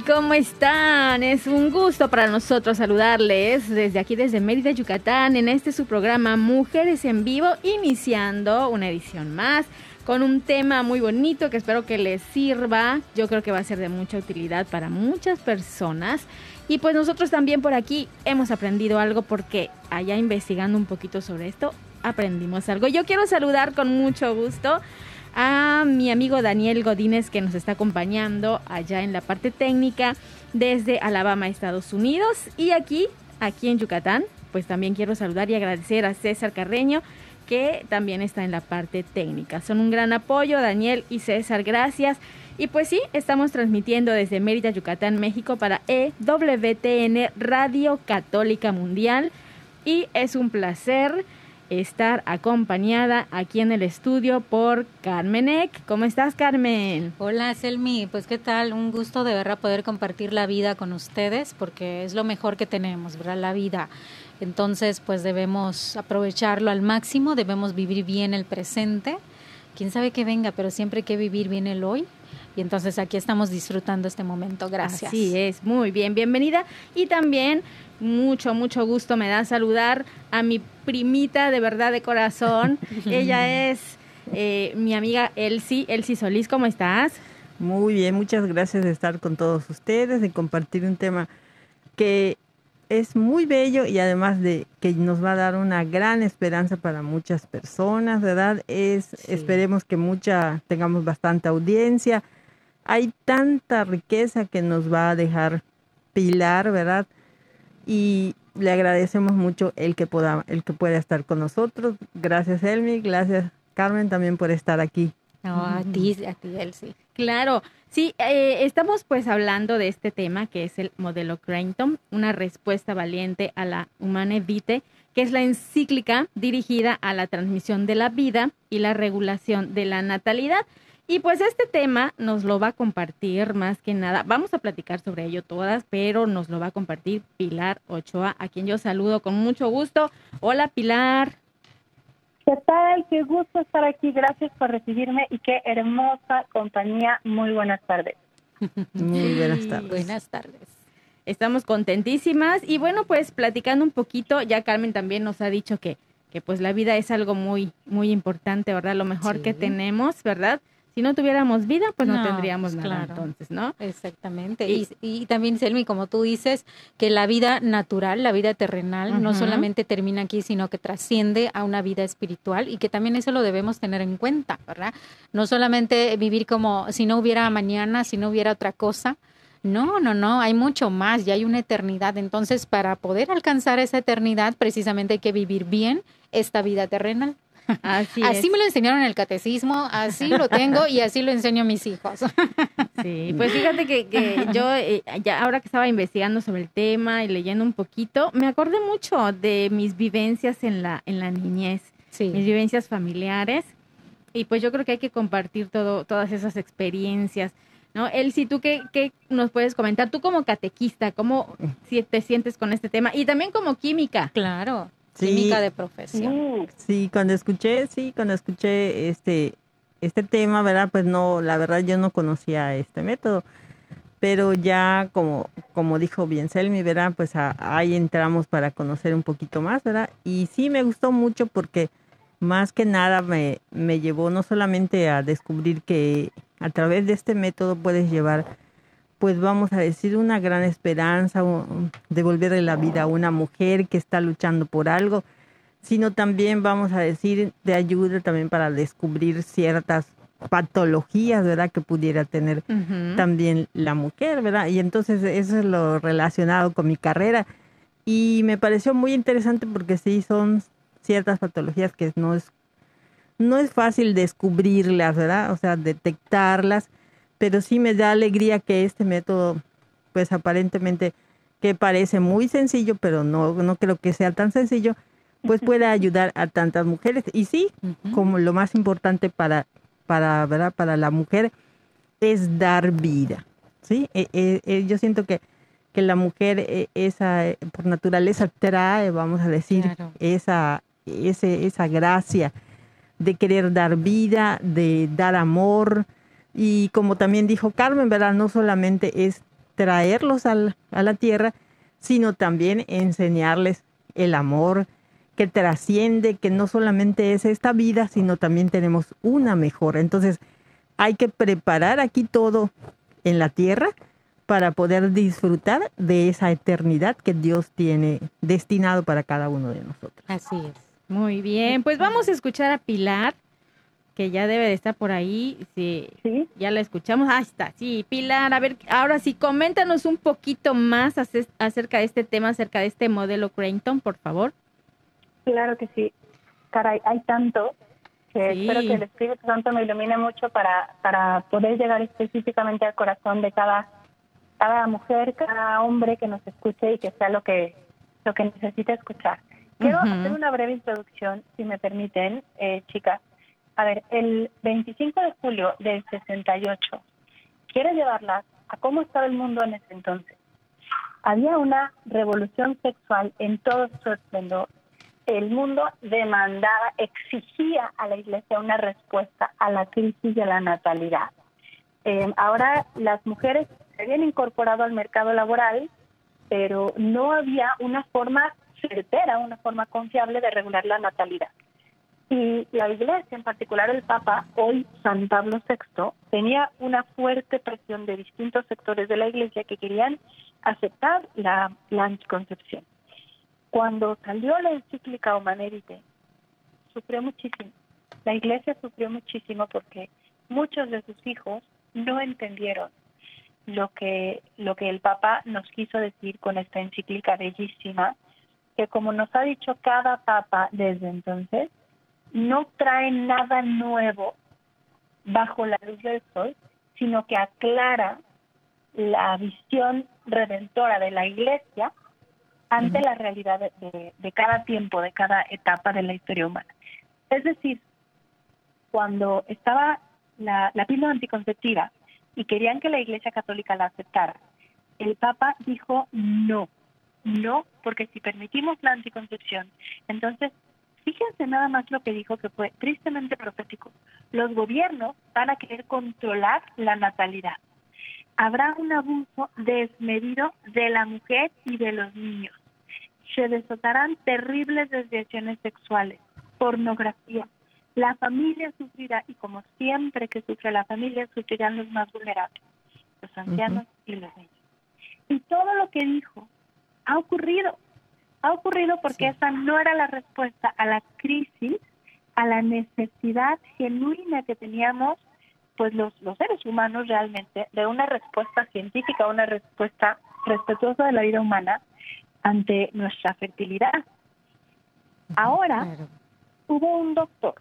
¿Cómo están? Es un gusto para nosotros saludarles desde aquí, desde Mérida, Yucatán, en este su programa Mujeres en Vivo, iniciando una edición más con un tema muy bonito que espero que les sirva. Yo creo que va a ser de mucha utilidad para muchas personas. Y pues nosotros también por aquí hemos aprendido algo porque allá investigando un poquito sobre esto, aprendimos algo. Yo quiero saludar con mucho gusto a mi amigo Daniel Godínez que nos está acompañando allá en la parte técnica desde Alabama, Estados Unidos. Y aquí, aquí en Yucatán, pues también quiero saludar y agradecer a César Carreño que también está en la parte técnica. Son un gran apoyo, Daniel y César, gracias. Y pues sí, estamos transmitiendo desde Mérida, Yucatán, México para EWTN Radio Católica Mundial. Y es un placer estar acompañada aquí en el estudio por Carmen Eck. ¿Cómo estás, Carmen? Hola, Selmi. Pues, ¿qué tal? Un gusto de verdad poder compartir la vida con ustedes, porque es lo mejor que tenemos, ¿verdad? La vida. Entonces, pues debemos aprovecharlo al máximo, debemos vivir bien el presente. Quién sabe qué venga, pero siempre hay que vivir bien el hoy. Y entonces aquí estamos disfrutando este momento. Gracias. Así es, muy bien, bienvenida. Y también mucho, mucho gusto me da saludar a mi primita de verdad de corazón. Ella es eh, mi amiga Elsie. Elsie Solís, ¿cómo estás? Muy bien, muchas gracias de estar con todos ustedes, de compartir un tema que es muy bello y además de que nos va a dar una gran esperanza para muchas personas, ¿verdad? Es Sí. esperemos que mucha tengamos bastante audiencia. Hay tanta riqueza que nos va a dejar Pilar, ¿verdad? Y le agradecemos mucho el que pueda el que pueda estar con nosotros. Gracias Elmi, gracias Carmen también por estar aquí. A ti, a ti, Elsie. Claro, sí, eh, estamos pues hablando de este tema que es el modelo Creighton, una respuesta valiente a la Humane Vitae, que es la encíclica dirigida a la transmisión de la vida y la regulación de la natalidad. Y pues este tema nos lo va a compartir más que nada, vamos a platicar sobre ello todas, pero nos lo va a compartir Pilar Ochoa, a quien yo saludo con mucho gusto. Hola Pilar. ¿Qué tal? Qué gusto estar aquí. Gracias por recibirme y qué hermosa compañía. Muy buenas tardes. Muy buenas tardes. Buenas tardes. Estamos contentísimas y bueno, pues platicando un poquito, ya Carmen también nos ha dicho que, que pues la vida es algo muy, muy importante, ¿verdad? Lo mejor que tenemos, ¿verdad? Si no tuviéramos vida, pues no, No, tendríamos pues nada claro. entonces, ¿no? Exactamente. Y- Y, y también, Selmi, como tú dices, que la vida natural, la vida terrenal, no solamente termina aquí, sino que trasciende a una vida espiritual y que también eso lo debemos tener en cuenta, ¿verdad? No solamente vivir como si no hubiera mañana, si no hubiera otra cosa. No, no, no, hay mucho más, ya hay una eternidad. Entonces, para poder alcanzar esa eternidad, precisamente hay que vivir bien esta vida terrenal. Así, así es. me lo enseñaron en el catecismo, así lo tengo y así lo enseño a mis hijos. Sí, pues fíjate que, que yo eh, ya ahora que estaba investigando sobre el tema y leyendo un poquito, me acordé mucho de mis vivencias en la, en la niñez. mis vivencias familiares y pues yo creo que hay que compartir todo, todas esas experiencias. ¿no? Elsie, ¿tú qué, qué nos puedes comentar? Tú como catequista, ¿cómo si te sientes con este tema? Y también como química. Claro, Sí. química de profesión. Mm, Sí, cuando escuché, sí, cuando escuché este este tema, ¿verdad? Pues no, la verdad yo no conocía este método, pero ya como como dijo bien Selmi, ¿verdad? Pues a- ahí entramos para conocer un poquito más, ¿verdad? Y sí me gustó mucho porque más que nada me, me llevó no solamente a descubrir que a través de este método puedes llevar, pues vamos a decir, una gran esperanza, un- devolverle la vida a una mujer que está luchando por algo, sino también vamos a decir de ayuda también para descubrir ciertas patologías, ¿verdad? Que pudiera tener también la mujer, ¿verdad? Y entonces eso es lo relacionado con mi carrera. Y me pareció muy interesante porque sí son ciertas patologías que no es, no es fácil descubrirlas, ¿verdad? O sea, detectarlas, pero sí me da alegría que este método, pues aparentemente que parece muy sencillo, pero no, no creo que sea tan sencillo, pues pueda ayudar a tantas mujeres. Y sí, como lo más importante para, para, ¿verdad? para la mujer es dar vida. ¿sí? Eh, eh, eh, yo siento que, que la mujer, esa, eh, por naturaleza, trae, vamos a decir, Claro. esa, ese, esa gracia de querer dar vida, de dar amor. Y como también dijo Carmen, ¿verdad? No solamente es traerlos al- a la tierra, sino también enseñarles el amor que trasciende, que no solamente es esta vida, sino también tenemos una mejor. Entonces, hay que preparar aquí todo en la tierra para poder disfrutar de esa eternidad que Dios tiene destinado para cada uno de nosotros. Así es. Muy bien, pues vamos a escuchar a Pilar, que ya debe de estar por ahí. Sí, Sí, ya la escuchamos. Ah, está. Sí, Pilar, a ver, ahora sí, coméntanos un poquito más ace- acerca de este tema, acerca de este modelo Creighton, por favor. claro que sí. Caray, hay tanto que Sí. espero que el Espíritu Santo me ilumine mucho para, para poder llegar específicamente al corazón de cada, cada mujer, cada hombre que nos escuche y que sea lo que, lo que necesite escuchar. Quiero hacer una breve introducción, si me permiten, eh, chicas. A ver, el 25 de julio del 68, quiero llevarlas a cómo estaba el mundo en ese entonces. Había una revolución sexual en todo su esplendor. El mundo demandaba, exigía a la iglesia una respuesta a la crisis de la natalidad. Eh, ahora las mujeres se habían incorporado al mercado laboral, pero no había una forma certera, una forma confiable de regular la natalidad. Y la iglesia, en particular el Papa, hoy San Pablo VI, tenía una fuerte presión de distintos sectores de la iglesia que querían aceptar la, la anticoncepción. Cuando salió la encíclica Humanae Vitae, sufrió muchísimo. La iglesia sufrió muchísimo porque muchos de sus hijos no entendieron lo que, lo que el Papa nos quiso decir con esta encíclica bellísima, que como nos ha dicho cada Papa desde entonces, no trae nada nuevo bajo la luz del sol, sino que aclara la visión redentora de la Iglesia ante la realidad de, de- de cada tiempo, de cada etapa de la historia humana. Es decir, cuando estaba la, la píldora anticonceptiva y querían que la Iglesia Católica la aceptara, el Papa dijo no, no, porque si permitimos la anticoncepción, entonces fíjense nada más lo que dijo que fue tristemente profético. Los gobiernos van a querer controlar la natalidad. Habrá un abuso desmedido de la mujer y de los niños. Se desatarán terribles desviaciones sexuales, pornografía. La familia sufrirá y como siempre que sufre la familia, sufrirán los más vulnerables, los ancianos y los niños. Y todo lo que dijo ha ocurrido. Ha ocurrido porque esa no era la respuesta a la crisis, a la necesidad genuina que teníamos pues los, los seres humanos realmente de una respuesta científica, una respuesta respetuosa de la vida humana ante nuestra fertilidad. Ahora Claro. hubo un doctor,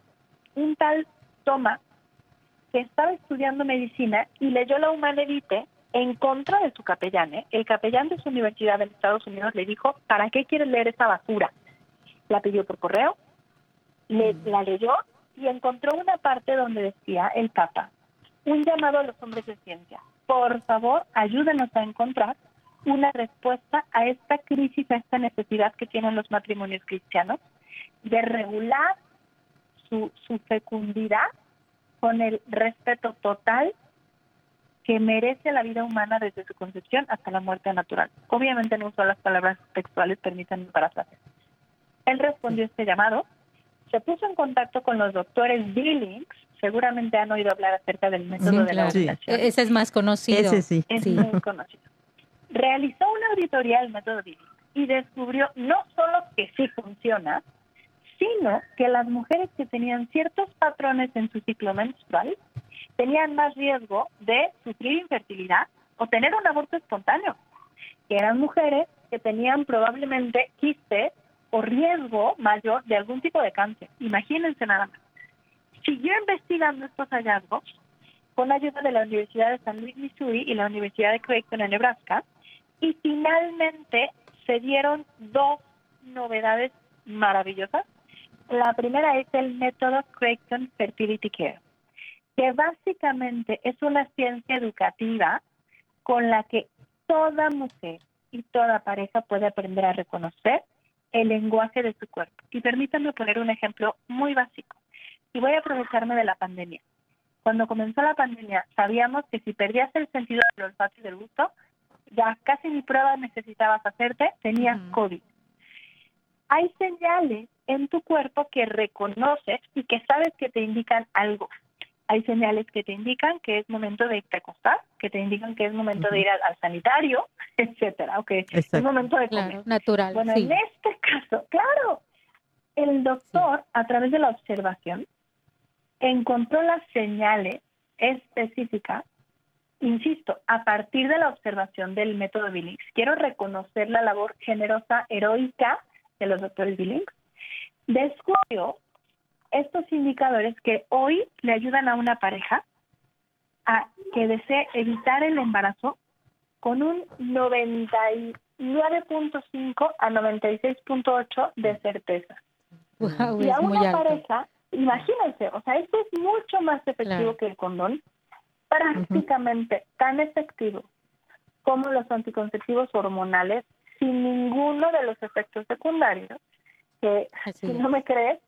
un tal Thomas, que estaba estudiando medicina y leyó la Humane Vitae en contra de su capellán. ¿eh? El capellán de su universidad en Estados Unidos le dijo, ¿para qué quieres leer esa basura? La pidió por correo, le, la leyó y encontró una parte donde decía el Papa, un llamado a los hombres de ciencia. por favor, ayúdenos a encontrar una respuesta a esta crisis, a esta necesidad que tienen los matrimonios cristianos de regular su, su fecundidad con el respeto total que merece la vida humana desde su concepción hasta la muerte natural. Obviamente no uso las palabras textuales, permítanme parafrasear. Él respondió a este llamado, se puso en contacto con los doctores Billings, seguramente han oído hablar acerca del método de la ovulación. E-, ese es más conocido. Ese sí. Es muy conocido. Realizó una auditoría del método Billings y descubrió no solo que sí funciona, sino que las mujeres que tenían ciertos patrones en su ciclo menstrual tenían más riesgo de sufrir infertilidad o tener un aborto espontáneo, que eran mujeres que tenían probablemente quistes o riesgo mayor de algún tipo de cáncer. Imagínense nada más. Siguió investigando estos hallazgos con la ayuda de la Universidad de San Luis, Missouri y la Universidad de Creighton en Nebraska y finalmente se dieron dos novedades maravillosas. La primera es el método Creighton Fertility Care, que básicamente es una ciencia educativa con la que toda mujer y toda pareja puede aprender a reconocer el lenguaje de su cuerpo. Y permítanme poner un ejemplo muy básico. Y voy a aprovecharme de la pandemia. Cuando comenzó la pandemia, sabíamos que si perdías el sentido del olfato y del gusto, ya casi ni prueba necesitabas hacerte, tenías COVID. Hay señales en tu cuerpo que reconoces y que sabes que te indican algo. Hay señales que te indican que es momento de irte a acostar, que te indican que es momento de ir al, al sanitario, etcétera, o que es momento de comer. Claro, natural. Bueno, sí. en este caso, claro, el doctor, a través de la observación, encontró las señales específicas, insisto, a partir de la observación del método Billings. Quiero reconocer la labor generosa, heroica de los doctores Billings. Descubrió estos indicadores que hoy le ayudan a una pareja a que desee evitar el embarazo con un 99.5 a 96.8 de certeza. Y a una alto. pareja, imagínense, o sea, esto es mucho más efectivo Claro. que el condón, prácticamente tan efectivo como los anticonceptivos hormonales, sin ninguno de los efectos secundarios, que Así si es. no me crees,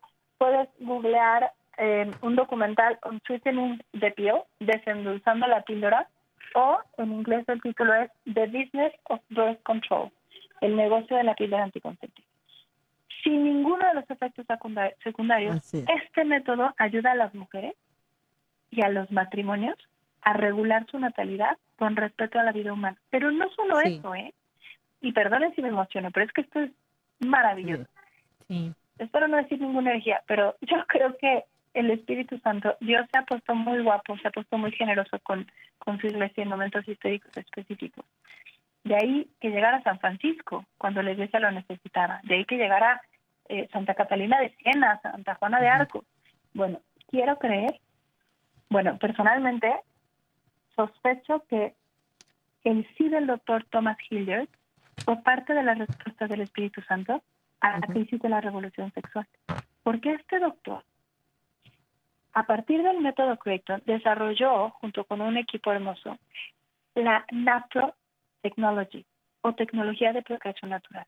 puedes googlear eh, un documental on Sweetening the Pill, desendulzando la píldora, o en inglés el título es The Business of Birth Control, el negocio de la píldora anticonceptiva. Sin ninguno de los efectos secunda- secundarios, es. este método ayuda a las mujeres y a los matrimonios a regular su natalidad con respeto a la vida humana. Pero no solo Sí. eso, ¿eh? Y perdonen si me emociono, pero es que esto es maravilloso Sí. Espero no decir ninguna herejía, pero yo creo que el Espíritu Santo, Dios se ha puesto muy guapo, se ha puesto muy generoso con, con su iglesia en momentos históricos específicos. De ahí que llegara San Francisco cuando la iglesia lo necesitaba, de ahí que llegara eh, Santa Catalina de Siena, Santa Juana de Arco. Bueno, quiero creer, bueno, personalmente sospecho que el sí del doctor Thomas Hilliard fue parte de la respuesta del Espíritu Santo a la crisis de la revolución sexual. Porque este doctor, a partir del método Creighton, desarrolló, junto con un equipo hermoso, la Natural Technology o tecnología de procreación natural,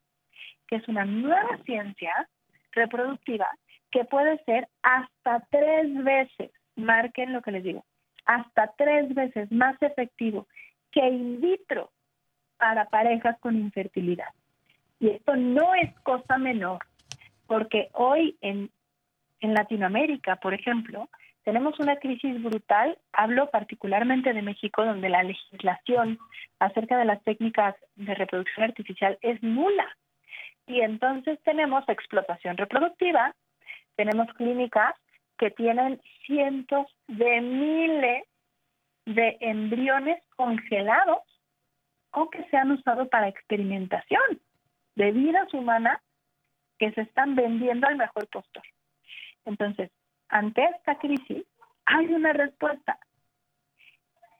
que es una nueva ciencia reproductiva que puede ser hasta tres veces, marquen lo que les digo, hasta tres veces más efectivo que in vitro para parejas con infertilidad. Y esto no es cosa menor, porque hoy en, en Latinoamérica, por ejemplo, tenemos una crisis brutal. Hablo particularmente de México, donde la legislación acerca de las técnicas de reproducción artificial es nula. Y entonces tenemos explotación reproductiva, tenemos clínicas que tienen cientos de miles de embriones congelados o que se han usado para experimentación de vidas humanas que se están vendiendo al mejor postor. Entonces, ante esta crisis hay una respuesta.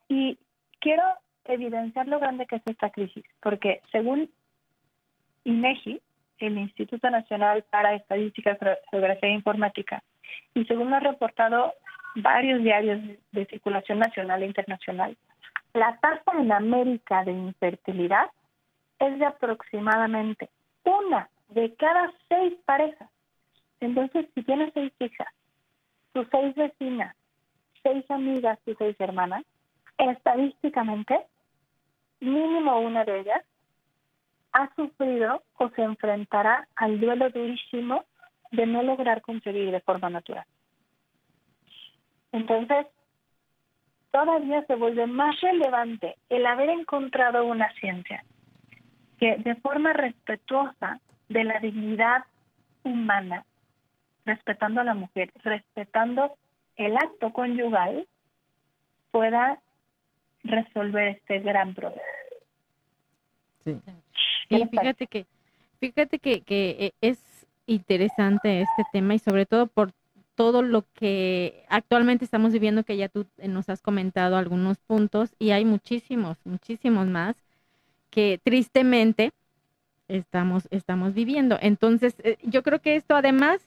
Y quiero evidenciar lo grande que es esta crisis, porque según INEGI, el Instituto Nacional para Estadística, Geografía e Informática, y según lo han reportado varios diarios de circulación nacional e internacional, la tasa en América de infertilidad es de aproximadamente una de cada seis parejas. Entonces, si tienes seis hijas, tus seis vecinas, seis amigas, tus seis hermanas, estadísticamente, mínimo una de ellas ha sufrido o se enfrentará al duelo durísimo de no lograr concebir de forma natural. Entonces, todavía se vuelve más relevante el haber encontrado una ciencia que de forma respetuosa de la dignidad humana, respetando a la mujer, respetando el acto conyugal, pueda resolver este gran problema. Sí. Y fíjate que, fíjate que, que eh, es interesante este tema y sobre todo por todo lo que actualmente estamos viviendo, que ya tú nos has comentado algunos puntos y hay muchísimos, muchísimos más que tristemente estamos, estamos viviendo. Entonces, eh, yo creo que esto además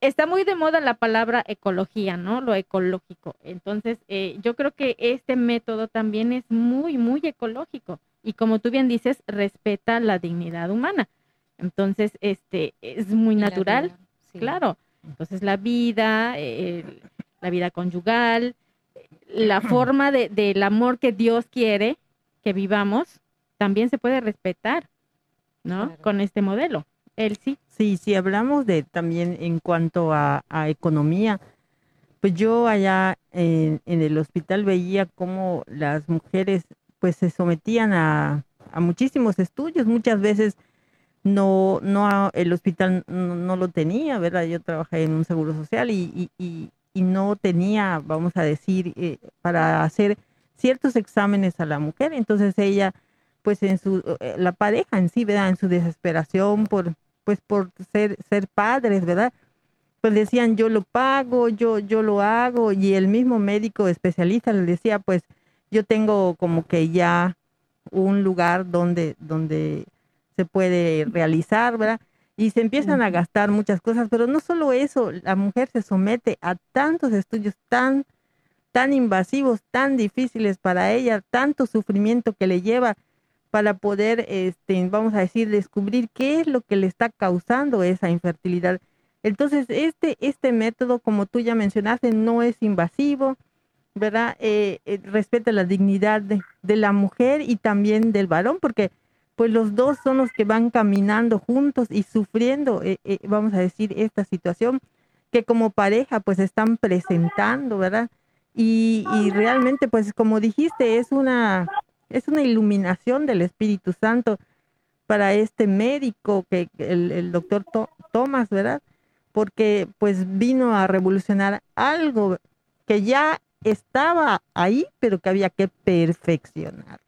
está muy de moda la palabra ecología, ¿no? Lo ecológico. Entonces, eh, yo creo que este método también es muy, muy ecológico y como tú bien dices, respeta la dignidad humana. Entonces, este es muy natural, claro. Entonces, la vida, la vida conyugal, la forma de, del amor que Dios quiere que vivamos, también se puede respetar, ¿no? Con este modelo. Él sí. Sí, si hablamos de también en cuanto a, economía, pues yo allá en, el hospital veía cómo las mujeres pues se sometían a, muchísimos estudios, muchas veces no, no el hospital no, lo tenía, ¿verdad? Yo trabajé en un seguro social y, y, y, no tenía, vamos a decir, eh, para hacer ciertos exámenes a la mujer, entonces ella, pues en su, eh, la pareja en sí, ¿verdad? En su desesperación por, pues por ser, ser padres, ¿verdad? Pues decían, yo lo pago, yo, yo lo hago, y el mismo médico especialista le decía, pues yo tengo como que ya un lugar donde, donde se puede realizar, ¿verdad? Y se empiezan a gastar muchas cosas, pero no solo eso, la mujer se somete a tantos estudios tan, tan invasivos, tan difíciles para ella, tanto sufrimiento que le lleva para poder, este, vamos a decir, descubrir qué es lo que le está causando esa infertilidad. Entonces, este, este método, como tú ya mencionaste, no es invasivo, ¿verdad? Eh, eh, respeta la dignidad de, la mujer y también del varón, porque pues los dos son los que van caminando juntos y sufriendo, eh, vamos a decir, esta situación que como pareja pues están presentando, ¿verdad? Y realmente pues como dijiste, es una es una iluminación del Espíritu Santo para este médico que el, doctor Thomas, ¿verdad? Porque pues vino a revolucionar algo que ya estaba ahí, pero que había que perfeccionar.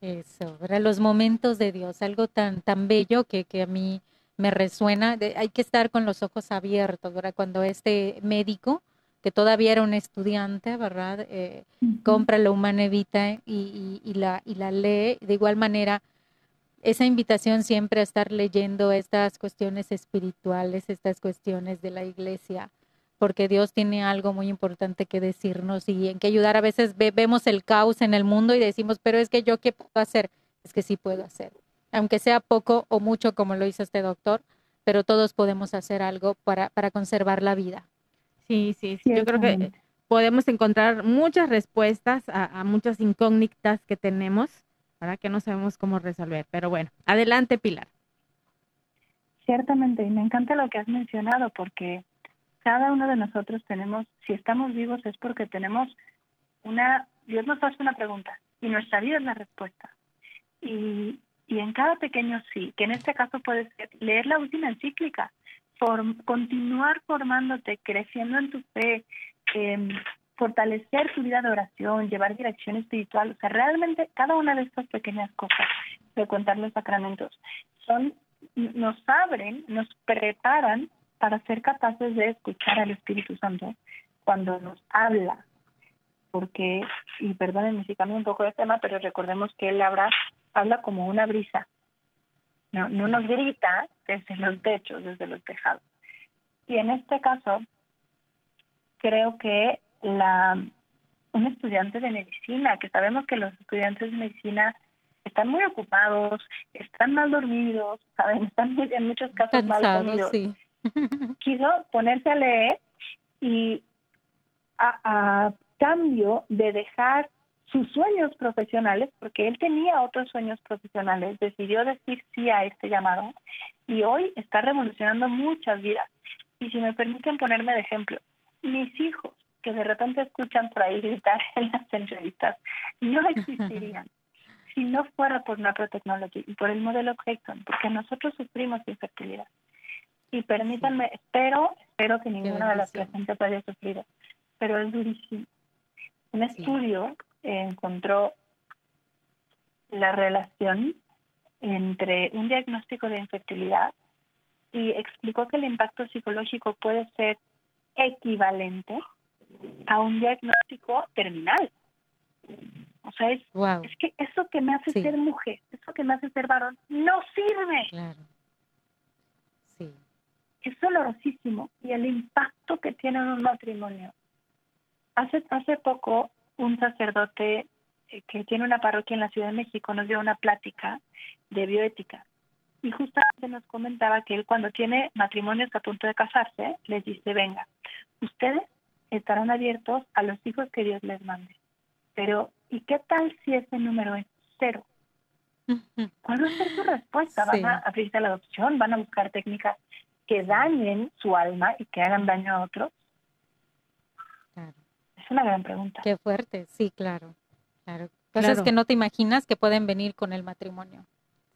Eso. Los momentos de Dios, algo tan, tan bello que, que a mí me resuena. hay que estar con los ojos abiertos, ¿verdad? Cuando este médico que todavía era un estudiante, ¿verdad? Eh, compra la Humana Evita y, la, y la lee. De igual manera, esa invitación siempre a estar leyendo estas cuestiones espirituales, estas cuestiones de la iglesia, porque Dios tiene algo muy importante que decirnos y en que ayudar. A veces vemos el caos en el mundo y decimos, pero es que yo qué puedo hacer. Es que sí puedo hacer. Aunque sea poco o mucho, como lo hizo este doctor, pero todos podemos hacer algo para, para conservar la vida. Sí, sí, sí. Yo creo que podemos encontrar muchas respuestas a, muchas incógnitas que tenemos para que no sabemos cómo resolver. Pero bueno, adelante, Pilar. Ciertamente, y me encanta lo que has mencionado, porque cada uno de nosotros tenemos, si estamos vivos es porque tenemos una, Dios nos hace una pregunta y nuestra vida es la respuesta. Y, y en cada pequeño sí, que en este caso puede ser leer la última encíclica, continuar formándote, creciendo en tu fe, em, fortalecer tu vida de oración, llevar dirección espiritual, o sea, realmente cada una de estas pequeñas cosas de contar los sacramentos son nos abren, nos preparan para ser capaces de escuchar al Espíritu Santo cuando nos habla. Porque, y perdónenme si cambio un poco de tema, pero recordemos que Él habla, habla como una brisa, no, no nos grita desde los techos, desde los tejados. Y en este caso, creo que la un estudiante de medicina, que sabemos que los estudiantes de medicina están muy ocupados, están mal dormidos, saben, están en muchos casos mal dormidos. Quiso ponerse a leer y a, cambio de dejar sus sueños profesionales, porque él tenía otros sueños profesionales, decidió decir sí a este llamado y hoy está revolucionando muchas vidas. Y si me permiten ponerme de ejemplo, mis hijos que de repente escuchan por ahí gritar en las entrevistas no existirían si no fuera por Technology y por el modelo Creighton, porque nosotros sufrimos infertilidad. Y permítanme, espero, espero que ninguna de las presentes haya sufrido, pero es durísimo. Un estudio encontró la relación entre un diagnóstico de infertilidad y explicó que el impacto psicológico puede ser equivalente a un diagnóstico terminal. O sea, es, es que eso que me hace ser mujer, eso que me hace ser varón, no sirve. Claro. Sí. Es dolorosísimo y el impacto que tiene en un matrimonio. Hace, hace poco un sacerdote eh, que tiene una parroquia en la Ciudad de México nos dio una plática de bioética y justamente nos comentaba que él cuando tiene matrimonios a punto de casarse les dice venga ustedes estarán abiertos a los hijos que Dios les mande pero ¿y qué tal si ese número es cero? ¿Cuál va a ser su respuesta? ¿Van a abrirse a la adopción? ¿Van a buscar técnicas que dañen su alma y que hagan daño a otros? Es una gran pregunta. Qué fuerte, sí, claro. Claro. Cosas que no te imaginas que pueden venir con el matrimonio.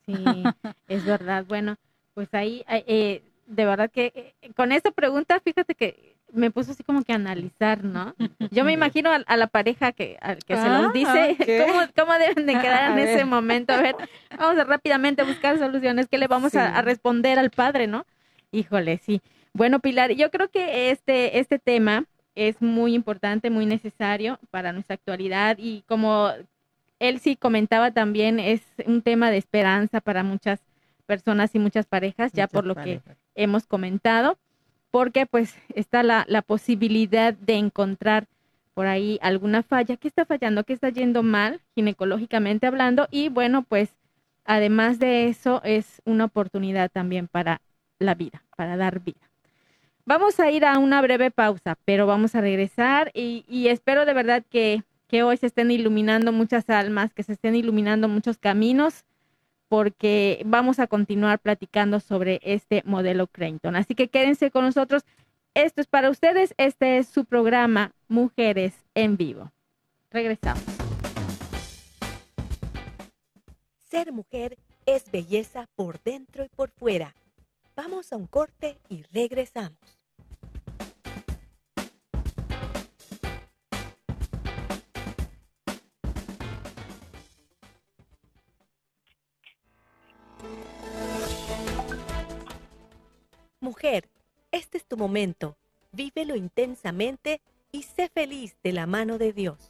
Sí, es verdad. Bueno, pues ahí, eh, de verdad que eh, con esta pregunta, fíjate que me puso así como que a analizar, ¿no? Yo me imagino a, la pareja que, que se los ah, dice cómo, deben de quedar en ese momento. A ver, vamos a rápidamente buscar soluciones. ¿Qué le vamos a, responder al padre, no? Híjole, sí. Bueno, Pilar, yo creo que este, este tema es muy importante, muy necesario para nuestra actualidad y como él sí comentaba también, es un tema de esperanza para muchas personas y muchas parejas, ya por lo que hemos comentado porque pues está la, la posibilidad de encontrar por ahí alguna falla, ¿qué está fallando? ¿Qué está yendo mal ginecológicamente hablando? Y bueno, pues además de eso es una oportunidad también para la vida, para dar vida. Vamos a ir a una breve pausa, pero vamos a regresar y, espero de verdad que, que hoy se estén iluminando muchas almas, que se estén iluminando muchos caminos porque vamos a continuar platicando sobre este modelo Creighton. Así que quédense con nosotros. Esto es para ustedes. Este es su programa Mujeres en Vivo. Regresamos. Ser mujer es belleza por dentro y por fuera. Vamos a un corte y regresamos. Mujer, este es tu momento. Vívelo intensamente y sé feliz de la mano de Dios.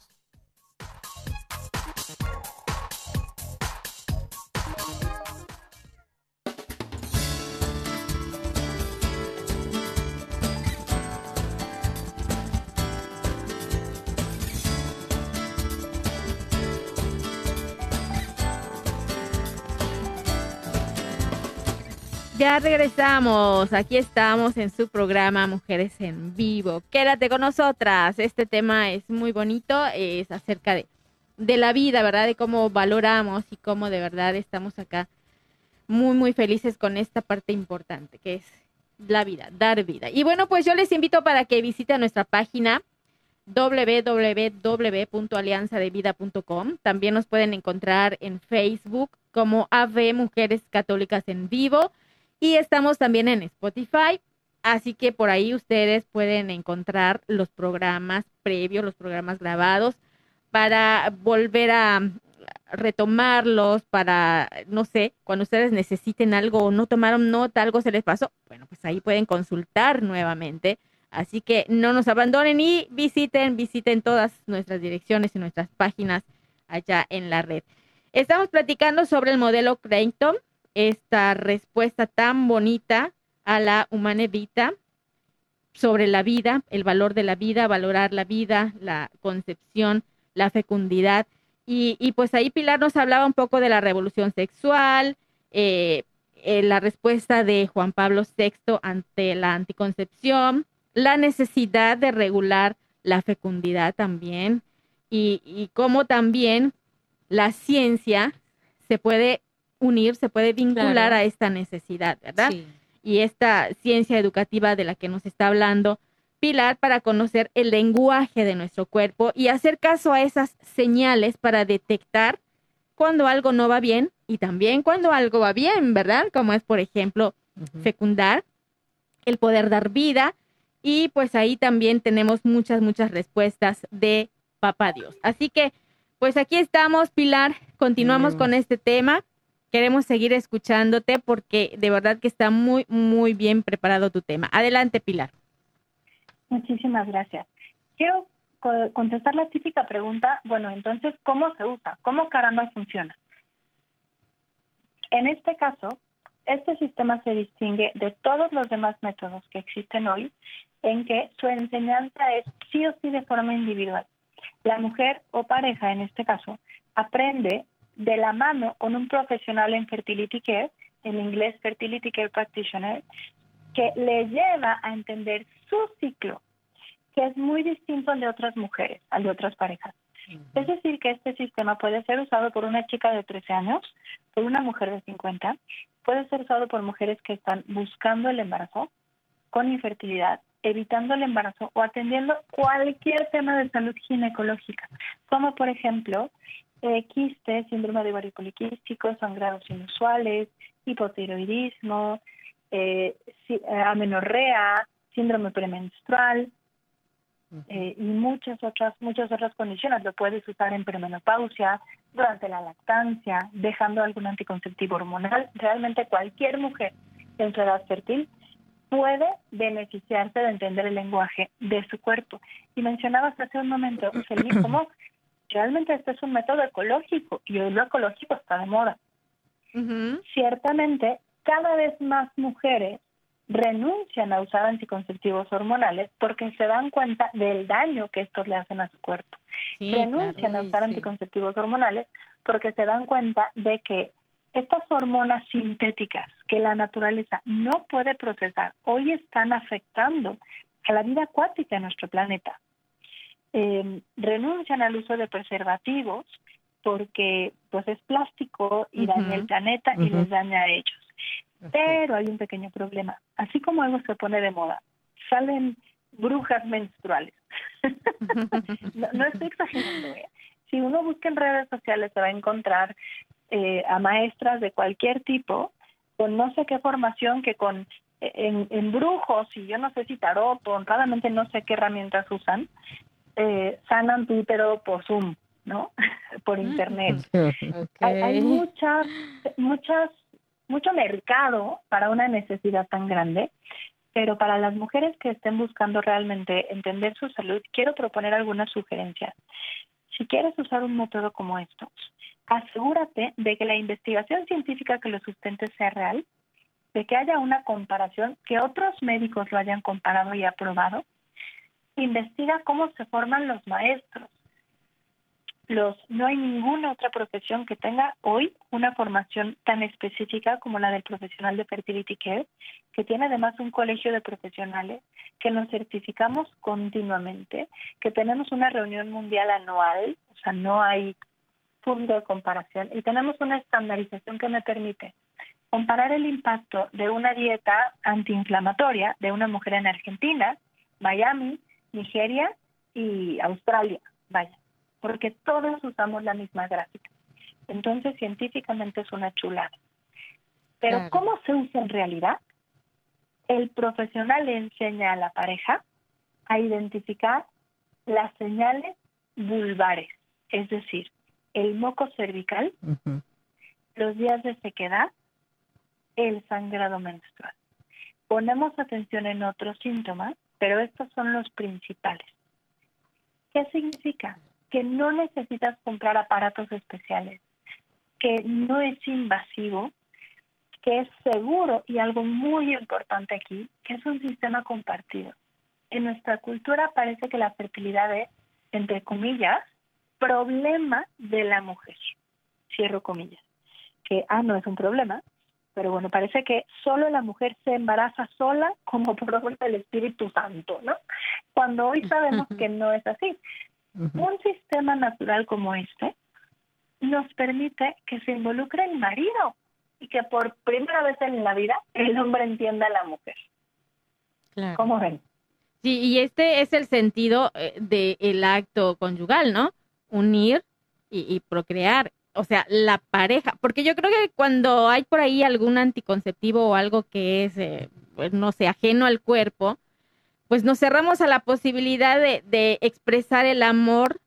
Ya regresamos, aquí estamos en su programa Mujeres en Vivo. Quédate con nosotras, este tema es muy bonito, es acerca de, de la vida, ¿verdad? De cómo valoramos y cómo de verdad estamos acá muy, muy felices con esta parte importante, que es la vida, dar vida. Y bueno, pues yo les invito para que visiten nuestra página www.alianzadevida.com. También nos pueden encontrar en Facebook como AV Mujeres Católicas en Vivo y estamos también en Spotify. Así que por ahí ustedes pueden encontrar los programas previos, los programas grabados para volver a retomarlos, para, no sé, cuando ustedes necesiten algo o no tomaron nota, algo se les pasó, bueno, pues ahí pueden consultar nuevamente Así que no nos abandonen y visiten, visiten todas nuestras direcciones y nuestras páginas allá en la red. Estamos platicando sobre el modelo Creighton, esta respuesta tan bonita a la humana Vita sobre la vida, el valor de la vida, valorar la vida, la concepción, la fecundidad. Y, pues ahí Pilar nos hablaba un poco de la revolución sexual, eh, eh, la respuesta de Juan Pablo VI ante la anticoncepción, la necesidad de regular la fecundidad también y, y cómo también la ciencia se puede unir, se puede vincular a esta necesidad, ¿verdad? Y esta ciencia educativa de la que nos está hablando Pilar para conocer el lenguaje de nuestro cuerpo y hacer caso a esas señales para detectar cuando algo no va bien y también cuando algo va bien, ¿verdad? Como es, por ejemplo, fecundar, el poder dar vida y pues ahí también tenemos muchas, muchas respuestas de Papá Dios. Así que, pues aquí estamos, Pilar, continuamos con este tema. Queremos seguir escuchándote porque de verdad que está muy, muy bien preparado tu tema. Adelante, Pilar. Muchísimas gracias. Quiero contestar la típica pregunta, bueno, entonces, ¿cómo se usa? ¿Cómo caramba funciona? En este caso, este sistema se distingue de todos los demás métodos que existen hoy en que su enseñanza es sí o sí de forma individual. La mujer o pareja, en este caso, aprende de la mano con un profesional en fertility care, en inglés fertility care practitioner, que le lleva a entender su ciclo, que es muy distinto al de otras mujeres, al de otras parejas. Es decir, que este sistema puede ser usado por una chica de 13 años, por una mujer de 50, puede ser usado por mujeres que están buscando el embarazo, con infertilidad, evitando el embarazo o atendiendo cualquier tema de salud ginecológica, como por ejemplo eh, quiste, síndrome de ovario poliquístico, sangrados inusuales, hipotiroidismo, eh, eh, amenorrea, síndrome premenstrual eh, y muchas otras muchas otras condiciones. Lo puedes usar en premenopausia, durante la lactancia, dejando algún anticonceptivo hormonal. Realmente cualquier mujer en su edad fértil puede beneficiarse de entender el lenguaje de su cuerpo. Y mencionabas hace un momento, Celine, cómo realmente este es un método ecológico y hoy lo ecológico está de moda. Ciertamente, cada vez más mujeres renuncian a usar anticonceptivos hormonales porque se dan cuenta del daño que estos le hacen a su cuerpo. renuncian a usar anticonceptivos hormonales porque se dan cuenta de que estas hormonas sintéticas que la naturaleza no puede procesar hoy están afectando a la vida acuática de nuestro planeta. Em, renuncian al uso de preservativos porque pues es plástico y daña el planeta y les daña a ellos. Pero hay un pequeño problema. Así como algo se pone de moda, salen brujas menstruales. no, estoy exagerando. ¿eh? Si uno busca en redes sociales se va a encontrar eh, a maestras de cualquier tipo con no sé qué formación que con en, en brujos y yo no sé si tarot o honradamente no sé qué herramientas usan eh, sanan tu por Zoom no por mm. internet hay, hay muchas muchas mucho mercado para una necesidad tan grande pero para las mujeres que estén buscando realmente entender su salud, quiero proponer algunas sugerencias. Si quieres usar un método como estos, asegúrate de que la investigación científica que lo sustente sea real, de que haya una comparación, que otros médicos lo hayan comparado y aprobado. Investiga cómo se forman los maestros. No hay ninguna otra profesión que tenga hoy una formación tan específica como la del profesional de Fertility Care, que tiene además un colegio de profesionales, que nos certificamos continuamente, que tenemos una reunión mundial anual, o sea, no hay punto de comparación y tenemos una estandarización que me permite comparar el impacto de una dieta antiinflamatoria de una mujer en Argentina, Miami, Nigeria y Australia, vaya, porque todos usamos la misma gráfica. Entonces, científicamente es una chulada. Pero Claro. ¿cómo se usa en realidad? El profesional le enseña a la pareja a identificar las señales vulvares, es decir, el moco cervical, los días de sequedad, el sangrado menstrual. Ponemos atención en otros síntomas, pero estos son los principales. ¿Qué significa? Que no necesitas comprar aparatos especiales, que no es invasivo, que es seguro y algo muy importante aquí, que es un sistema compartido. En nuestra cultura parece que la fertilidad es, entre comillas, problema de la mujer. Cierro comillas. Que, ah, no es un problema, pero bueno, parece que solo la mujer se embaraza sola como por obra del Espíritu Santo, ¿no? Cuando hoy sabemos que no es así. Un sistema natural como este nos permite que se involucre el marido y que por primera vez en la vida el hombre entienda a la mujer. Claro. ¿Cómo ven? Sí, y este es el sentido eh, del acto conyugal, ¿no? Unir y, y procrear, o sea, la pareja, porque yo creo que cuando hay por ahí algún anticonceptivo o algo que es, eh, pues, no sé, ajeno al cuerpo, pues nos cerramos a la posibilidad de, de expresar el amor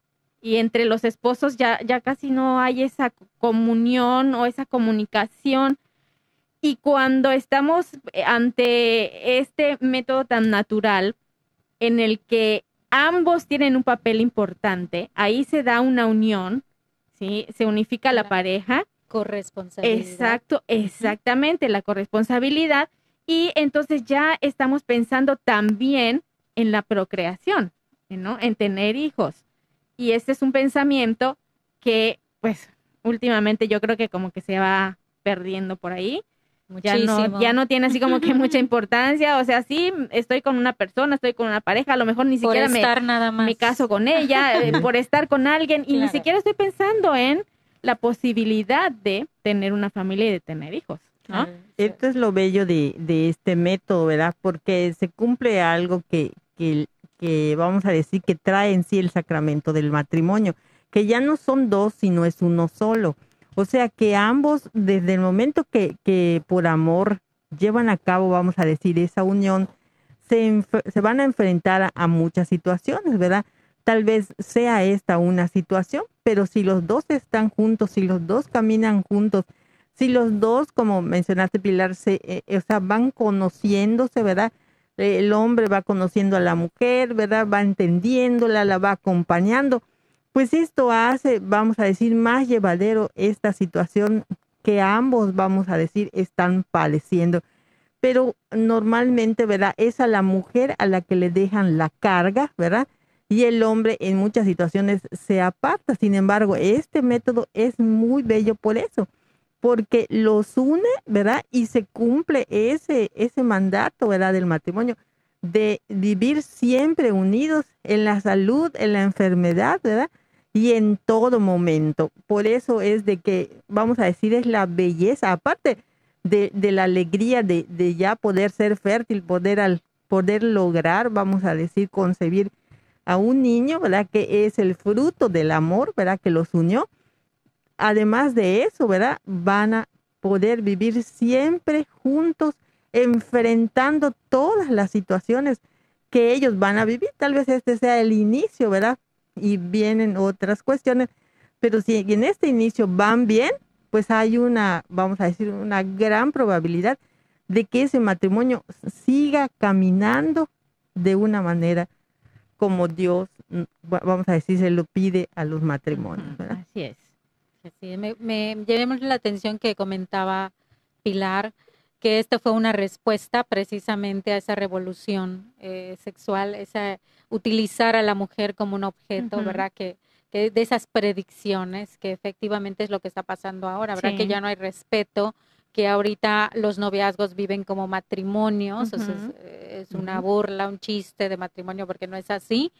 y entre los esposos ya, ya casi no hay esa comunión o esa comunicación. Y cuando estamos eh, ante este método tan natural, en el que ambos tienen un papel importante, ahí se da una unión, ¿sí? Se unifica la pareja. Corresponsabilidad. Exacto, exactamente, la corresponsabilidad. Y entonces ya estamos pensando también en la procreación, ¿no? En tener hijos. Y este es un pensamiento que, pues, últimamente yo creo que como que se va perdiendo por ahí ya Muchísimo. no, ya no tiene así como que mucha importancia, o sea, sí, estoy con una persona, estoy con una pareja, a lo mejor ni Por siquiera me, estar nada más. me caso con ella, eh, por estar con alguien, y ni siquiera estoy pensando en la posibilidad de tener una familia y de tener hijos, ¿no? Esto es lo bello de, de este método, ¿verdad? Porque se cumple algo que, que, que vamos a decir que trae en sí el sacramento del matrimonio, que ya no son dos, sino es uno solo. O sea que ambos, desde el momento que, por amor llevan a cabo, vamos a decir, esa unión, se, se van a enfrentar a, a muchas situaciones, ¿verdad? Tal vez sea esta una situación, pero si los dos están juntos, si los dos caminan juntos, si los dos, como mencionaste Pilar, se, eh, o sea, van conociéndose, ¿verdad? Eh, El hombre va conociendo a la mujer, ¿verdad? Va entendiéndola, la va acompañando. Pues esto hace, vamos a decir, más llevadero esta situación que ambos, vamos a decir, están padeciendo. Pero normalmente, ¿verdad? Es a la mujer a la que le dejan la carga, ¿verdad? Y el hombre en muchas situaciones se aparta. Sin embargo, este método es muy bello por eso porque los une, ¿verdad? Y se cumple ese, ese mandato, ¿verdad? Del matrimonio, de vivir siempre unidos en la salud, en la enfermedad, ¿verdad? Y en todo momento. Por eso es de que, vamos a decir, es la belleza, aparte de, de la alegría de, de ya poder ser fértil, poder, al, poder lograr, vamos a decir, concebir a un niño, ¿verdad? Que es el fruto del amor, ¿verdad? Que los unió además de eso, ¿verdad? Van a poder vivir siempre juntos, enfrentando todas las situaciones que ellos van a vivir. Tal vez este sea el inicio, ¿verdad? Y vienen otras cuestiones, pero si en este inicio van bien, pues hay una, vamos a decir, una gran probabilidad de que ese matrimonio siga caminando de una manera como Dios, va- vamos a decir, se lo pide a los matrimonios. Así es. Sí, me, me llamó la atención que comentaba Pilar, que esto fue una respuesta precisamente a esa revolución eh, sexual, esa utilizar a la mujer como un objeto. ¿verdad? Que, que de esas predicciones, que efectivamente es lo que está pasando ahora, ¿verdad? Sí. Que ya no hay respeto, que ahorita los noviazgos viven como matrimonios, o sea, Ujú. es, es una burla, un chiste de matrimonio, porque no es así,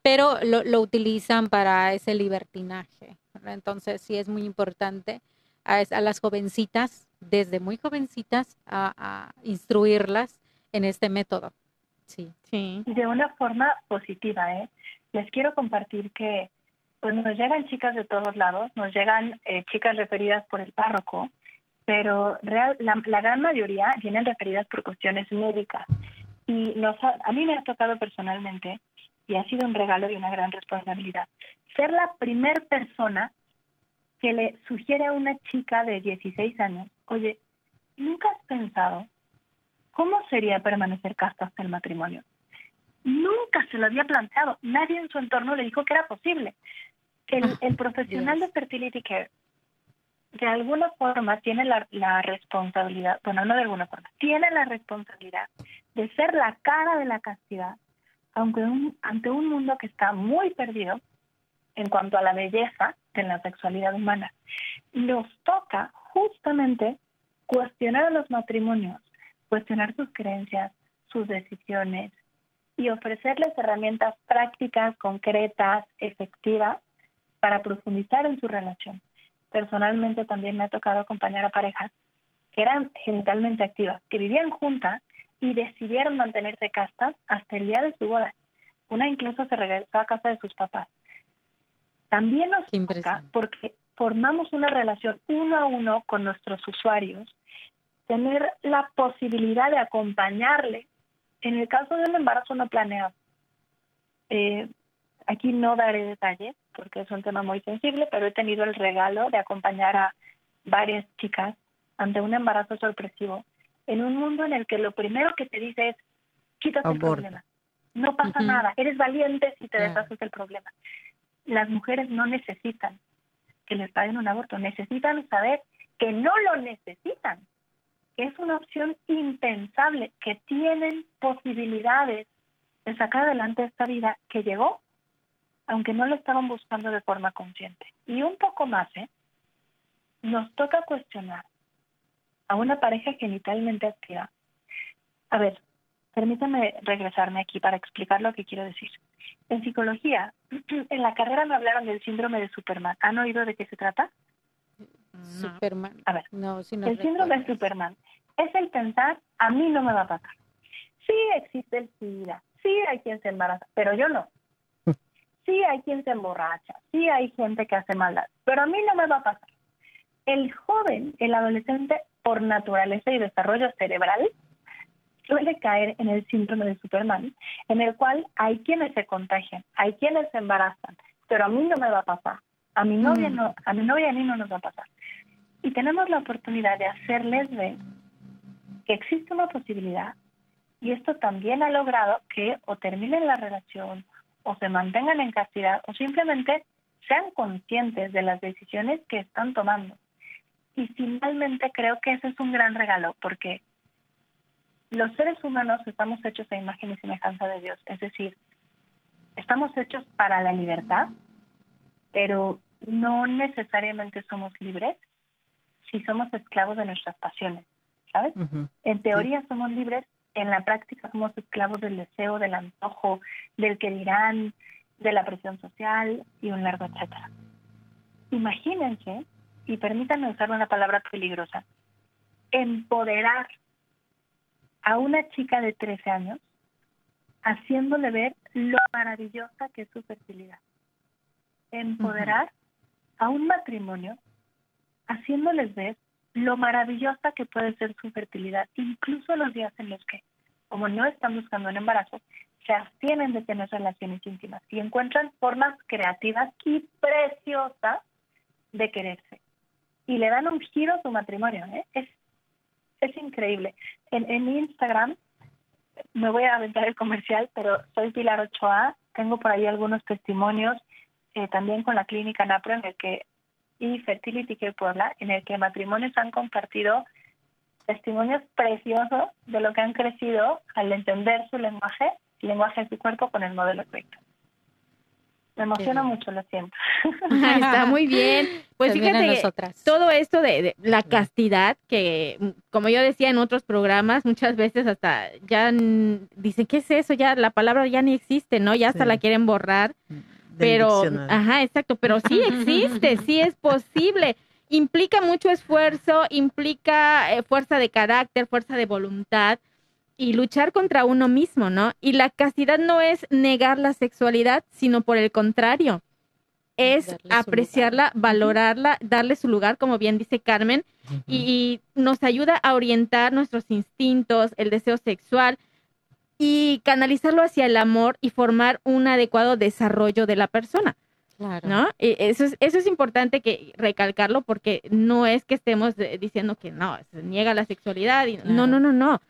pero lo, lo utilizan para ese libertinaje. ¿verdad? Entonces sí es muy importante a, a las jovencitas desde muy jovencitas a, a instruirlas en este método. Sí. Sí. de una forma positiva, ¿eh? Les quiero compartir que pues nos llegan chicas de todos lados, nos llegan eh, chicas referidas por el párroco, pero real, la, la gran mayoría vienen referidas por cuestiones médicas. Y nos ha- a mí me ha tocado personalmente, y ha sido un regalo y una gran responsabilidad, ser la primer persona que le sugiere a una chica de 16 años, oye, ¿nunca has pensado cómo sería permanecer casta hasta el matrimonio? Nunca se lo había planteado. Nadie en su entorno le dijo que era posible. El, el profesional de fertility care de alguna forma tiene la, la responsabilidad, bueno, no de alguna forma, tiene la responsabilidad de ser la cara de la castidad aunque un, ante un mundo que está muy perdido en cuanto a la belleza de la sexualidad humana. Nos toca justamente cuestionar a los matrimonios, cuestionar sus creencias, sus decisiones y ofrecerles herramientas prácticas, concretas, efectivas para profundizar en su relación. Personalmente también me ha tocado acompañar a parejas que eran genitalmente activas, que vivían juntas y decidieron mantenerse castas hasta el día de su boda. Una incluso se regresó a casa de sus papás. También nos toca porque formamos una relación uno a uno con nuestros usuarios, tener la posibilidad de acompañarle en el caso de un embarazo no planeado. Eh, aquí no daré detalles porque es un tema muy sensible, pero he tenido el regalo de acompañar a varias chicas ante un embarazo sorpresivo en un mundo en el que lo primero que te dice es quítate el problema. No pasa nada, eres valiente si te deshaces del problema. Las mujeres no necesitan que les paguen un aborto, necesitan saber que no lo necesitan, es una opción impensable, que tienen posibilidades de sacar adelante esta vida que llegó, aunque no lo estaban buscando de forma consciente. Y un poco más, ¿eh? Nos toca cuestionar a una pareja genitalmente activa. A ver, permítame regresarme aquí para explicar lo que quiero decir. En psicología, en la carrera me hablaron del síndrome de Superman. ¿Han oído de qué se trata? Superman. A ver, no, si no el síndrome de Superman es el pensar, a mí no me va a pasar. Sí existe el SIDA, sí hay quien se embaraza, pero yo no. Sí hay quien se emborracha, sí hay gente que hace maldad, pero a mí no me va a pasar. El joven, el adolescente, por naturaleza y desarrollo cerebral, suele caer en el síndrome de Superman, en el cual hay quienes se contagian, hay quienes se embarazan, pero a mí no me va a pasar. A mi novia Mm. no, a mi novia a mí no nos va a pasar. Y tenemos la oportunidad de hacerles ver que existe una posibilidad y esto también ha logrado que o terminen la relación o se mantengan en castidad o simplemente sean conscientes de las decisiones que están tomando. Y finalmente creo que ese es un gran regalo porque los seres humanos estamos hechos a imagen y semejanza de Dios, es decir, estamos hechos para la libertad, pero no necesariamente somos libres si somos esclavos de nuestras pasiones, ¿sabes? En teoría somos libres, en la práctica somos esclavos del deseo, del antojo, del que dirán, de la presión social y un largo etcétera. Imagínense, y permítanme usar una palabra peligrosa, empoderar a una chica de 13 años haciéndole ver lo maravillosa que es su fertilidad. Empoderar a un matrimonio haciéndoles ver lo maravillosa que puede ser su fertilidad, incluso los días en los que, como no están buscando un embarazo, se abstienen de tener relaciones íntimas y encuentran formas creativas y preciosas de quererse. Y le dan un giro a su matrimonio. ¿eh? Es, es increíble. En, en Instagram, me voy a aventar el comercial, pero soy Pilar Ochoa, tengo por ahí algunos testimonios, eh, también con la clínica NAPRO, en el que y Fertility Care Puebla, en el que matrimonios han compartido testimonios preciosos de lo que han crecido al entender su lenguaje, lenguaje de su cuerpo con el modelo correcto. Me emociona mucho, lo siento. Está muy bien. Pues También fíjate, nosotras. todo esto de, de la castidad, que como yo decía en otros programas, muchas veces hasta ya dicen, ¿qué es eso? Ya la palabra ya ni existe, ¿no? Ya hasta Sí. la quieren borrar. Del pero, ajá, exacto, pero sí existe, sí es posible. implica mucho esfuerzo, implica eh, fuerza de carácter, fuerza de voluntad y luchar contra uno mismo, ¿no? Y la castidad no es negar la sexualidad, sino por el contrario, es Darle apreciarla, valorarla, darle su lugar, como bien dice Carmen, y, y nos ayuda a orientar nuestros instintos, el deseo sexual y canalizarlo hacia el amor y formar un adecuado desarrollo de la persona. Claro. ¿no? Y eso es, eso es importante que recalcarlo porque no es que estemos eh, diciendo que no, se niega la sexualidad. Y, No, no, no, no.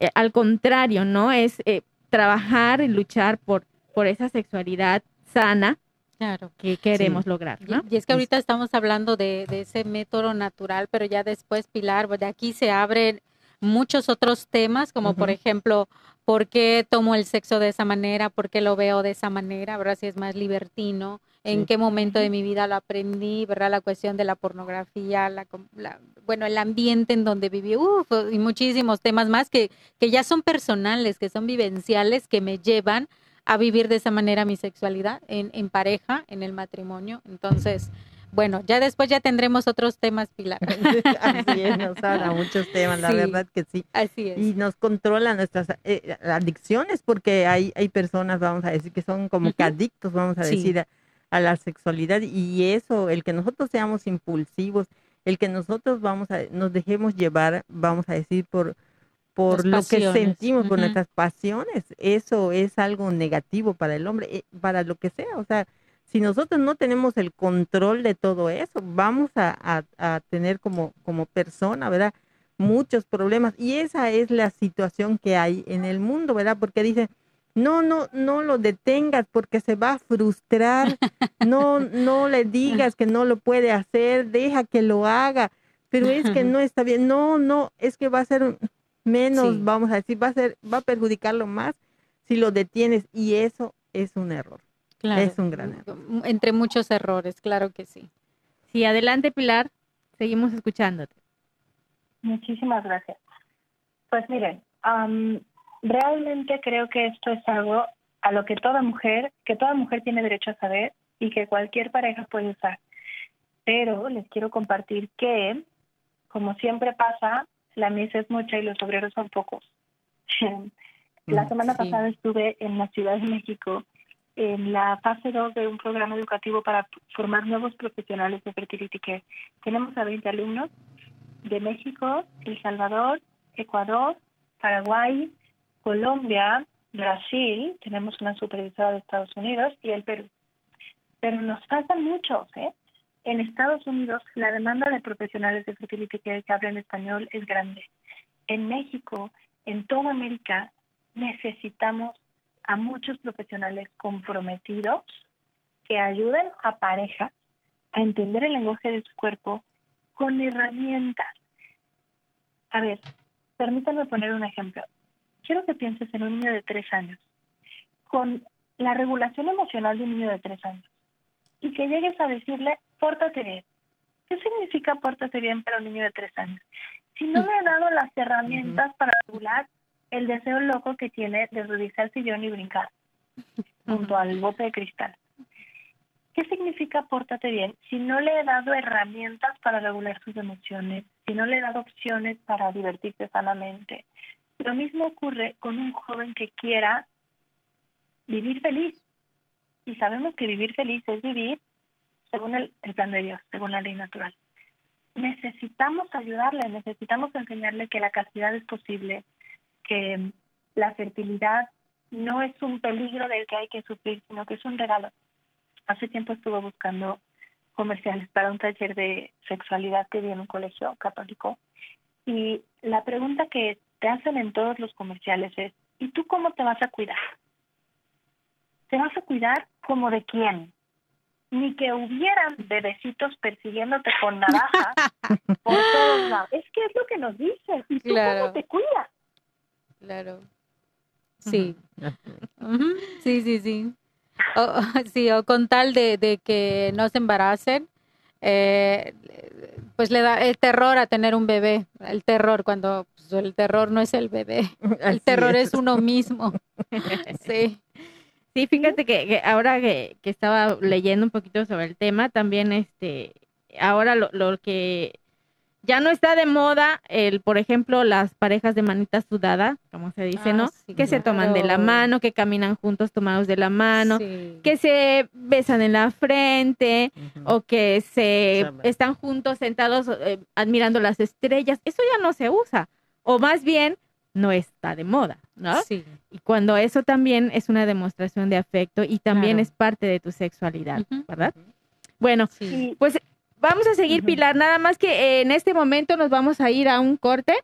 Eh, al contrario, ¿no? Es eh, trabajar y luchar por, por esa sexualidad sana Claro. que queremos lograr, Y- ¿no? Y es que ahorita estamos hablando de, de ese método natural, pero ya después, Pilar, de aquí se abren muchos otros temas, como por ejemplo, ¿por qué tomo el sexo de esa manera? ¿Por qué lo veo de esa manera? ¿Verdad? Si es más libertino, ¿en Sí. qué momento de mi vida lo aprendí? ¿Verdad? La cuestión de la pornografía, la, la- bueno, el ambiente en donde viví, uf, y muchísimos temas más que, que ya son personales, que son vivenciales, que me llevan a vivir de esa manera mi sexualidad en, en pareja, en el matrimonio. Entonces, bueno, ya después ya tendremos otros temas, Pilar. Así es, nos habla muchos temas, la Sí. verdad que sí. Así es. Y nos controla nuestras eh, adicciones porque hay, hay personas, vamos a decir, que son como que Ujú. adictos, vamos a Sí. decir, a, a la sexualidad. Y eso, el que nosotros seamos impulsivos, el que nosotros vamos a, nos dejemos llevar, vamos a decir, por, por Las lo que sentimos, por nuestras pasiones, eso es algo negativo para el hombre, eh, para lo que sea. O sea, si nosotros no tenemos el control de todo eso, vamos a, a- a tener como, como persona, ¿verdad? Muchos problemas. Y esa es la situación que hay en el mundo, ¿verdad? Porque dicen, no, no, no lo detengas porque se va a frustrar, no, no le digas que no lo puede hacer, deja que lo haga, pero es que no está bien, no, no, es que va a ser menos, Sí. vamos a decir, va a ser, va a perjudicarlo más si lo detienes y eso es un error. Claro. es un gran error. Entre muchos errores, claro que sí. Sí, adelante Pilar, seguimos escuchándote. Muchísimas gracias. Pues miren, am, realmente creo que esto es algo a lo que toda mujer, que toda mujer tiene derecho a saber y que cualquier pareja puede usar. Pero les quiero compartir que, como siempre pasa, la misa es mucha y los obreros son pocos. La Mm, semana Sí. pasada estuve en la Ciudad de México en la fase 2 de un programa educativo para formar nuevos profesionales de fertility care. Tenemos a 20 alumnos de México, El Salvador, Ecuador, Paraguay, Colombia, Brasil, tenemos una supervisora de Estados Unidos y el Perú. Pero nos faltan muchos, ¿eh? En Estados Unidos la demanda de profesionales de fertility care que hablan español es grande. En México, en toda América, necesitamos a muchos profesionales comprometidos que ayuden a parejas a entender el lenguaje de su cuerpo con herramientas. A ver, permítanme poner un ejemplo. Quiero que pienses en un niño de tres años, con la regulación emocional de un niño de tres años, y que llegues a decirle, pórtate bien. ¿Qué significa pórtate bien para un niño de tres años? Si no le he dado las herramientas para regular el deseo loco que tiene de subirse al sillón y brincar junto al bote de cristal. ¿Qué significa pórtate bien? Si no le he dado herramientas para regular sus emociones, si no le he dado opciones para divertirse sanamente. Lo mismo ocurre con un joven que quiera vivir feliz. Y sabemos que vivir feliz es vivir según el, el plan de Dios, según la ley natural. Necesitamos ayudarle, necesitamos enseñarle que la castidad es posible, que la fertilidad no es un peligro del que hay que sufrir, sino que es un regalo. Hace tiempo estuve buscando comerciales para un taller de sexualidad que vi en un colegio católico y la pregunta que te hacen en todos los comerciales es, ¿y tú cómo te vas a cuidar? ¿Te vas a cuidar como de quién? Ni que hubieran bebecitos persiguiéndote con navaja por todos lados. Es que es lo que nos dicen. ¿Y tú Claro. cómo te cuidas? Claro. Sí. Sí, sí, sí. O, sí, o con tal de, de que no se embaracen, eh, pues le da el terror a tener un bebé, el terror cuando pues, el terror no es el bebé, el Así terror es uno mismo. Sí. Sí, fíjate que, que ahora que, que estaba leyendo un poquito sobre el tema, también este ahora lo, lo que ya no está de moda el, por ejemplo, las parejas de manita sudada, como se dice, Ah, ¿no? sí, que se toman de la mano, que caminan juntos tomados de la mano, Sí. que se besan en la frente o que se están juntos sentados eh, admirando las estrellas. Eso ya no se usa, o más bien no está de moda, ¿no? Sí. Y cuando eso también es una demostración de afecto y también Claro. es parte de tu sexualidad. ¿verdad? Bueno, Sí. Pues vamos a seguir. Pilar, nada más que eh, en este momento nos vamos a ir a un corte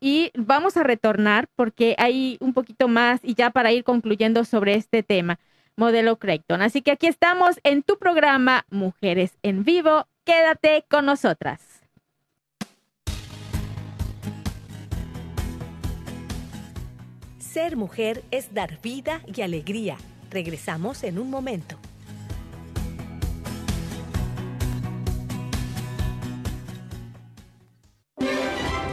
y vamos a retornar porque hay un poquito más y ya para ir concluyendo sobre este tema, modelo Creighton. Así que aquí estamos en tu programa Mujeres en Vivo. Quédate con nosotras. Ser mujer es dar vida y alegría. Regresamos en un momento.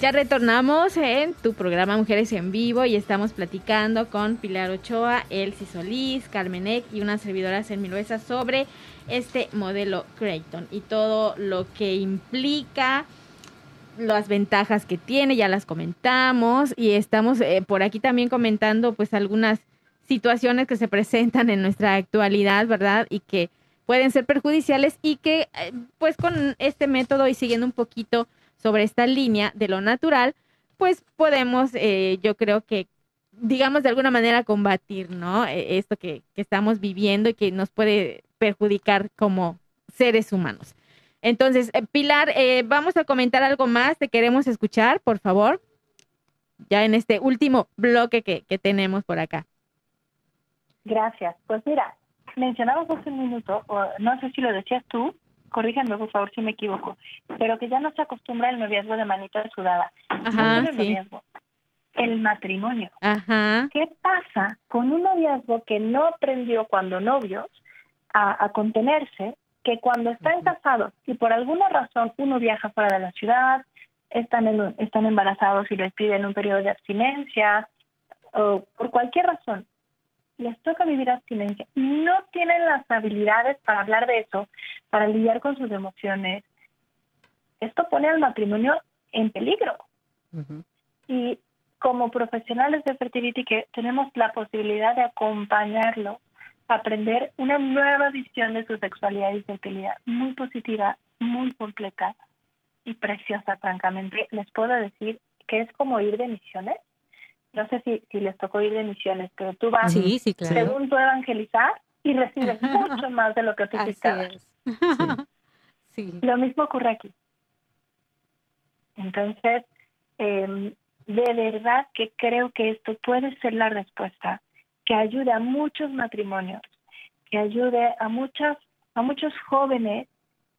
Ya retornamos en tu programa Mujeres en Vivo y estamos platicando con Pilar Ochoa, Elsie Solís, Carmen Eck y una servidora Miluesa sobre este modelo Creighton y todo lo que implica, las ventajas que tiene, ya las comentamos y estamos eh, por aquí también comentando pues algunas situaciones que se presentan en nuestra actualidad, ¿verdad? Y que pueden ser perjudiciales y que eh, pues con este método y siguiendo un poquito sobre esta línea de lo natural, pues podemos, eh, yo creo que, digamos de alguna manera, combatir, ¿no? Eh, esto que, que estamos viviendo y que nos puede perjudicar como seres humanos. Entonces, eh, Pilar, eh, vamos a comentar algo más, te queremos escuchar, por favor, ya en este último bloque que, que tenemos por acá. Gracias. Pues mira, mencionabas hace un minuto, o no sé si lo decías tú, corríjanme por favor si me equivoco, pero que ya no se acostumbra el noviazgo de manita sudada. Ajá, el sí. noviazgo, el matrimonio. Ajá, ¿Qué pasa con un noviazgo que no aprendió cuando novios a, a contenerse, que cuando están casados y por alguna razón uno viaja fuera de la ciudad, están, en están embarazados y les piden un periodo de abstinencia, o por cualquier razón, les toca vivir abstinencia, no tienen las habilidades para hablar de eso, para lidiar con sus emociones. Esto pone al matrimonio en peligro y como profesionales de fertility que tenemos la posibilidad de acompañarlo aprender una nueva visión de su sexualidad y fertilidad muy positiva, muy completa y preciosa, francamente. Les puedo decir que es como ir de misiones. No sé si, si les tocó ir de misiones, pero tú vas, Sí, sí, claro. según tú evangelizar, y recibes mucho más de lo que tú. Sí. Lo mismo ocurre aquí. Entonces, eh, de verdad que creo que esto puede ser la respuesta que ayude a muchos matrimonios, que ayude a muchas a muchos jóvenes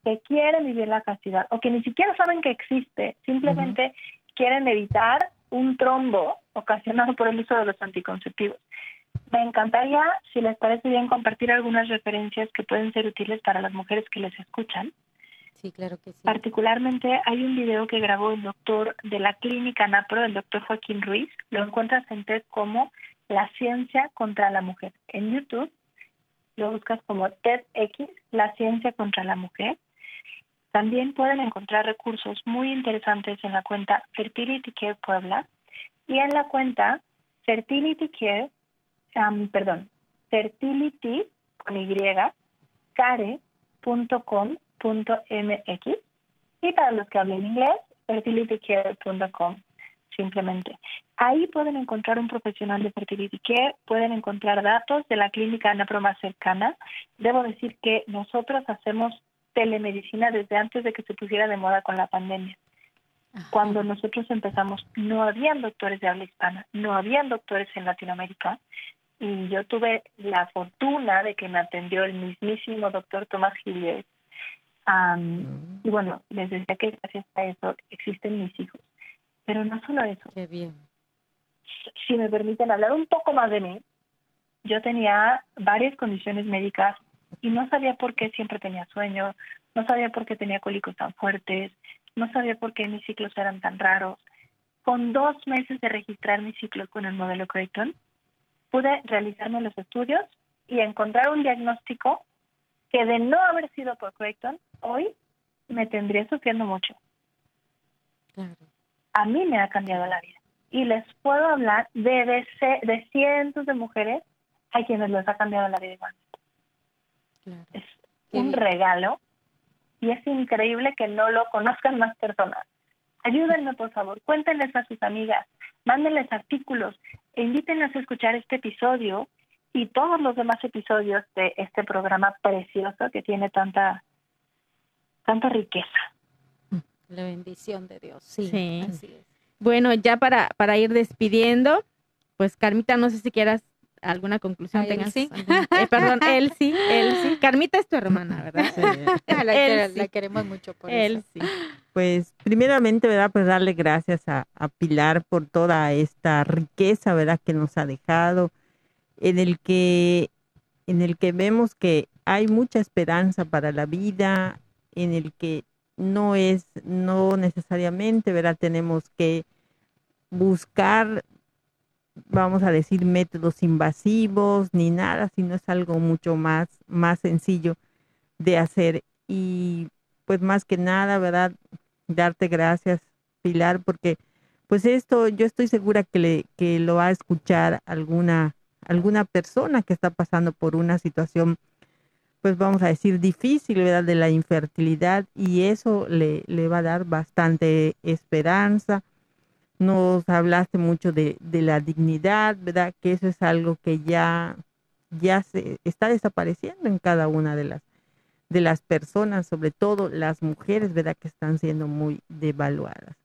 que quieren vivir la castidad o que ni siquiera saben que existe, simplemente quieren evitar un trombo ocasionado por el uso de los anticonceptivos. Me encantaría, si les parece bien, compartir algunas referencias que pueden ser útiles para las mujeres que les escuchan. Sí, claro que sí. Particularmente hay un video que grabó el doctor de la clínica NAPRO, el doctor Joaquín Ruiz. Lo encuentras en TED como La ciencia contra la mujer. En YouTube lo buscas como TEDx, La ciencia contra la mujer. También pueden encontrar recursos muy interesantes en la cuenta Fertility Care Puebla y en la cuenta Fertility Care, am, perdón, Fertility con Y, care.com.mx y para los que hablen inglés, fertilitycare.com simplemente. Ahí pueden encontrar un profesional de fertility care, pueden encontrar datos de la clínica Anapro más cercana. Debo decir que nosotros hacemos telemedicina desde antes de que se pusiera de moda con la pandemia. Cuando nosotros empezamos, no habían doctores de habla hispana, no habían doctores en Latinoamérica. Y yo tuve la fortuna de que me atendió el mismísimo doctor Tomás Gillies. Mm. Y bueno, les decía que gracias a eso existen mis hijos. Pero no solo eso. Qué bien. Si me permiten hablar un poco más de mí, yo tenía varias condiciones médicas y no sabía por qué siempre tenía sueño, no sabía por qué tenía cólicos tan fuertes, no sabía por qué mis ciclos eran tan raros. Con dos meses de registrar mis ciclos con el modelo Creighton, pude realizarme los estudios y encontrar un diagnóstico que de no haber sido por Creighton, hoy me tendría sufriendo mucho. A mí me ha cambiado la vida. Y les puedo hablar de, de, de cientos de mujeres a quienes les ha cambiado la vida igual. Es un regalo y es increíble que no lo conozcan más personas. Ayúdenme, por favor, cuéntenles a sus amigas, mándenles artículos e invítenlas a escuchar este episodio y todos los demás episodios de este programa precioso que tiene tanta, tanta riqueza. La bendición de Dios, sí. sí. Bueno, ya para, para ir despidiendo, pues Carmita, no sé si quieras alguna conclusión tengas. Sí. Eh, perdón, él sí, él sí. Carmita es tu hermana, ¿verdad? Sí. la, queremos mucho por él Sí. Pues primeramente, ¿verdad? Pues darle gracias a, Pilar por toda esta riqueza, ¿verdad? Que nos ha dejado, en el que, en el que vemos que hay mucha esperanza para la vida, en el que no es, no necesariamente, ¿verdad? Tenemos que buscar vamos a decir, métodos invasivos ni nada, sino es algo mucho más, más sencillo de hacer. Y pues más que nada, ¿verdad? Darte gracias, Pilar, porque pues esto yo estoy segura que, le, que lo va a escuchar alguna, alguna persona que está pasando por una situación, pues vamos a decir, difícil, ¿verdad? De la infertilidad y eso le, le va a dar bastante esperanza nos hablaste mucho de, de, la dignidad, ¿verdad? Que eso es algo que ya, ya se está desapareciendo en cada una de las, de las personas, sobre todo las mujeres, ¿verdad? Que están siendo muy devaluadas.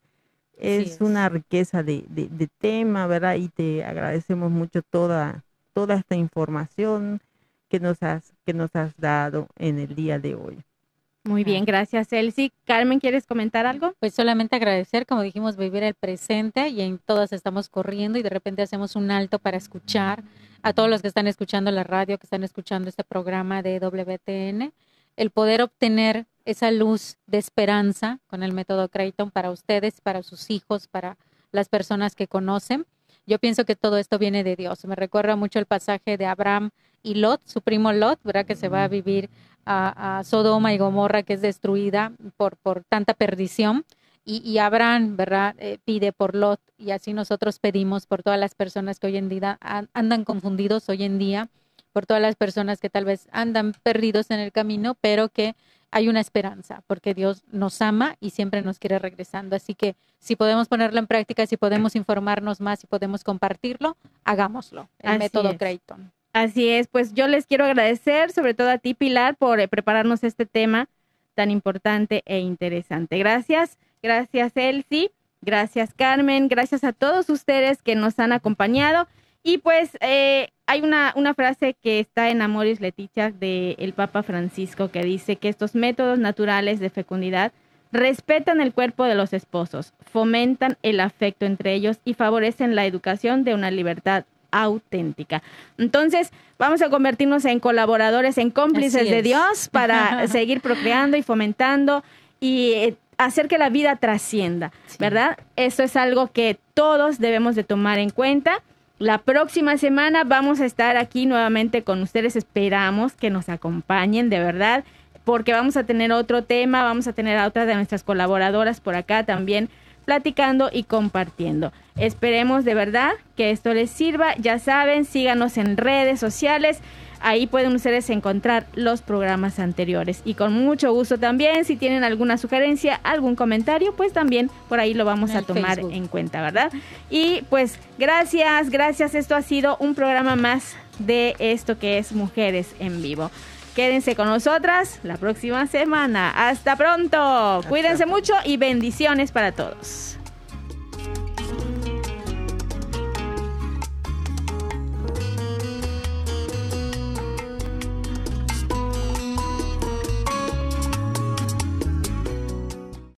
Es, una riqueza de, de, de, tema, ¿verdad? Y te agradecemos mucho toda, toda esta información que nos has, que nos has dado en el día de hoy. Muy bien, gracias Elsie. Carmen, ¿quieres comentar algo? Pues solamente agradecer, como dijimos, vivir el presente y en todas estamos corriendo y de repente hacemos un alto para escuchar a todos los que están escuchando la radio, que están escuchando este programa de WTN, el poder obtener esa luz de esperanza con el método Creighton para ustedes, para sus hijos, para las personas que conocen. Yo pienso que todo esto viene de Dios. Me recuerda mucho el pasaje de Abraham y Lot, su primo Lot, ¿verdad? Que se va a vivir a, Sodoma y Gomorra, que es destruida por, por tanta perdición. Y, y Abraham, ¿verdad? Eh, pide por Lot y así nosotros pedimos por todas las personas que hoy en día andan confundidos hoy en día, por todas las personas que tal vez andan perdidos en el camino, pero que hay una esperanza, porque Dios nos ama y siempre nos quiere regresando. Así que si podemos ponerlo en práctica, si podemos informarnos más, si podemos compartirlo, hagámoslo. El método Creighton. Así es, pues yo les quiero agradecer, sobre todo a ti, Pilar, por eh, prepararnos este tema tan importante e interesante. Gracias, gracias, Elsie, gracias, Carmen, gracias a todos ustedes que nos han acompañado. Y pues eh, hay una, una, frase que está en Amoris Leticia del Papa Francisco que dice que estos métodos naturales de fecundidad respetan el cuerpo de los esposos, fomentan el afecto entre ellos y favorecen la educación de una libertad auténtica. Entonces, vamos a convertirnos en colaboradores, en cómplices de Dios para seguir procreando y fomentando y eh, hacer que la vida trascienda, ¿verdad? Eso es algo que todos debemos de tomar en cuenta. La próxima semana vamos a estar aquí nuevamente con ustedes. Esperamos que nos acompañen, de verdad, porque vamos a tener otro tema, vamos a tener a otra de nuestras colaboradoras por acá también platicando y compartiendo. Esperemos de verdad que esto les sirva. Ya saben, síganos en redes sociales. Ahí pueden ustedes encontrar los programas anteriores. Y con mucho gusto también, si tienen alguna sugerencia, algún comentario, pues también por ahí lo vamos a tomar en cuenta, ¿verdad? Y pues gracias, gracias. Esto ha sido un programa más de esto que es Mujeres en Vivo. Quédense con nosotras la próxima semana. Hasta pronto. Cuídense mucho y bendiciones para todos.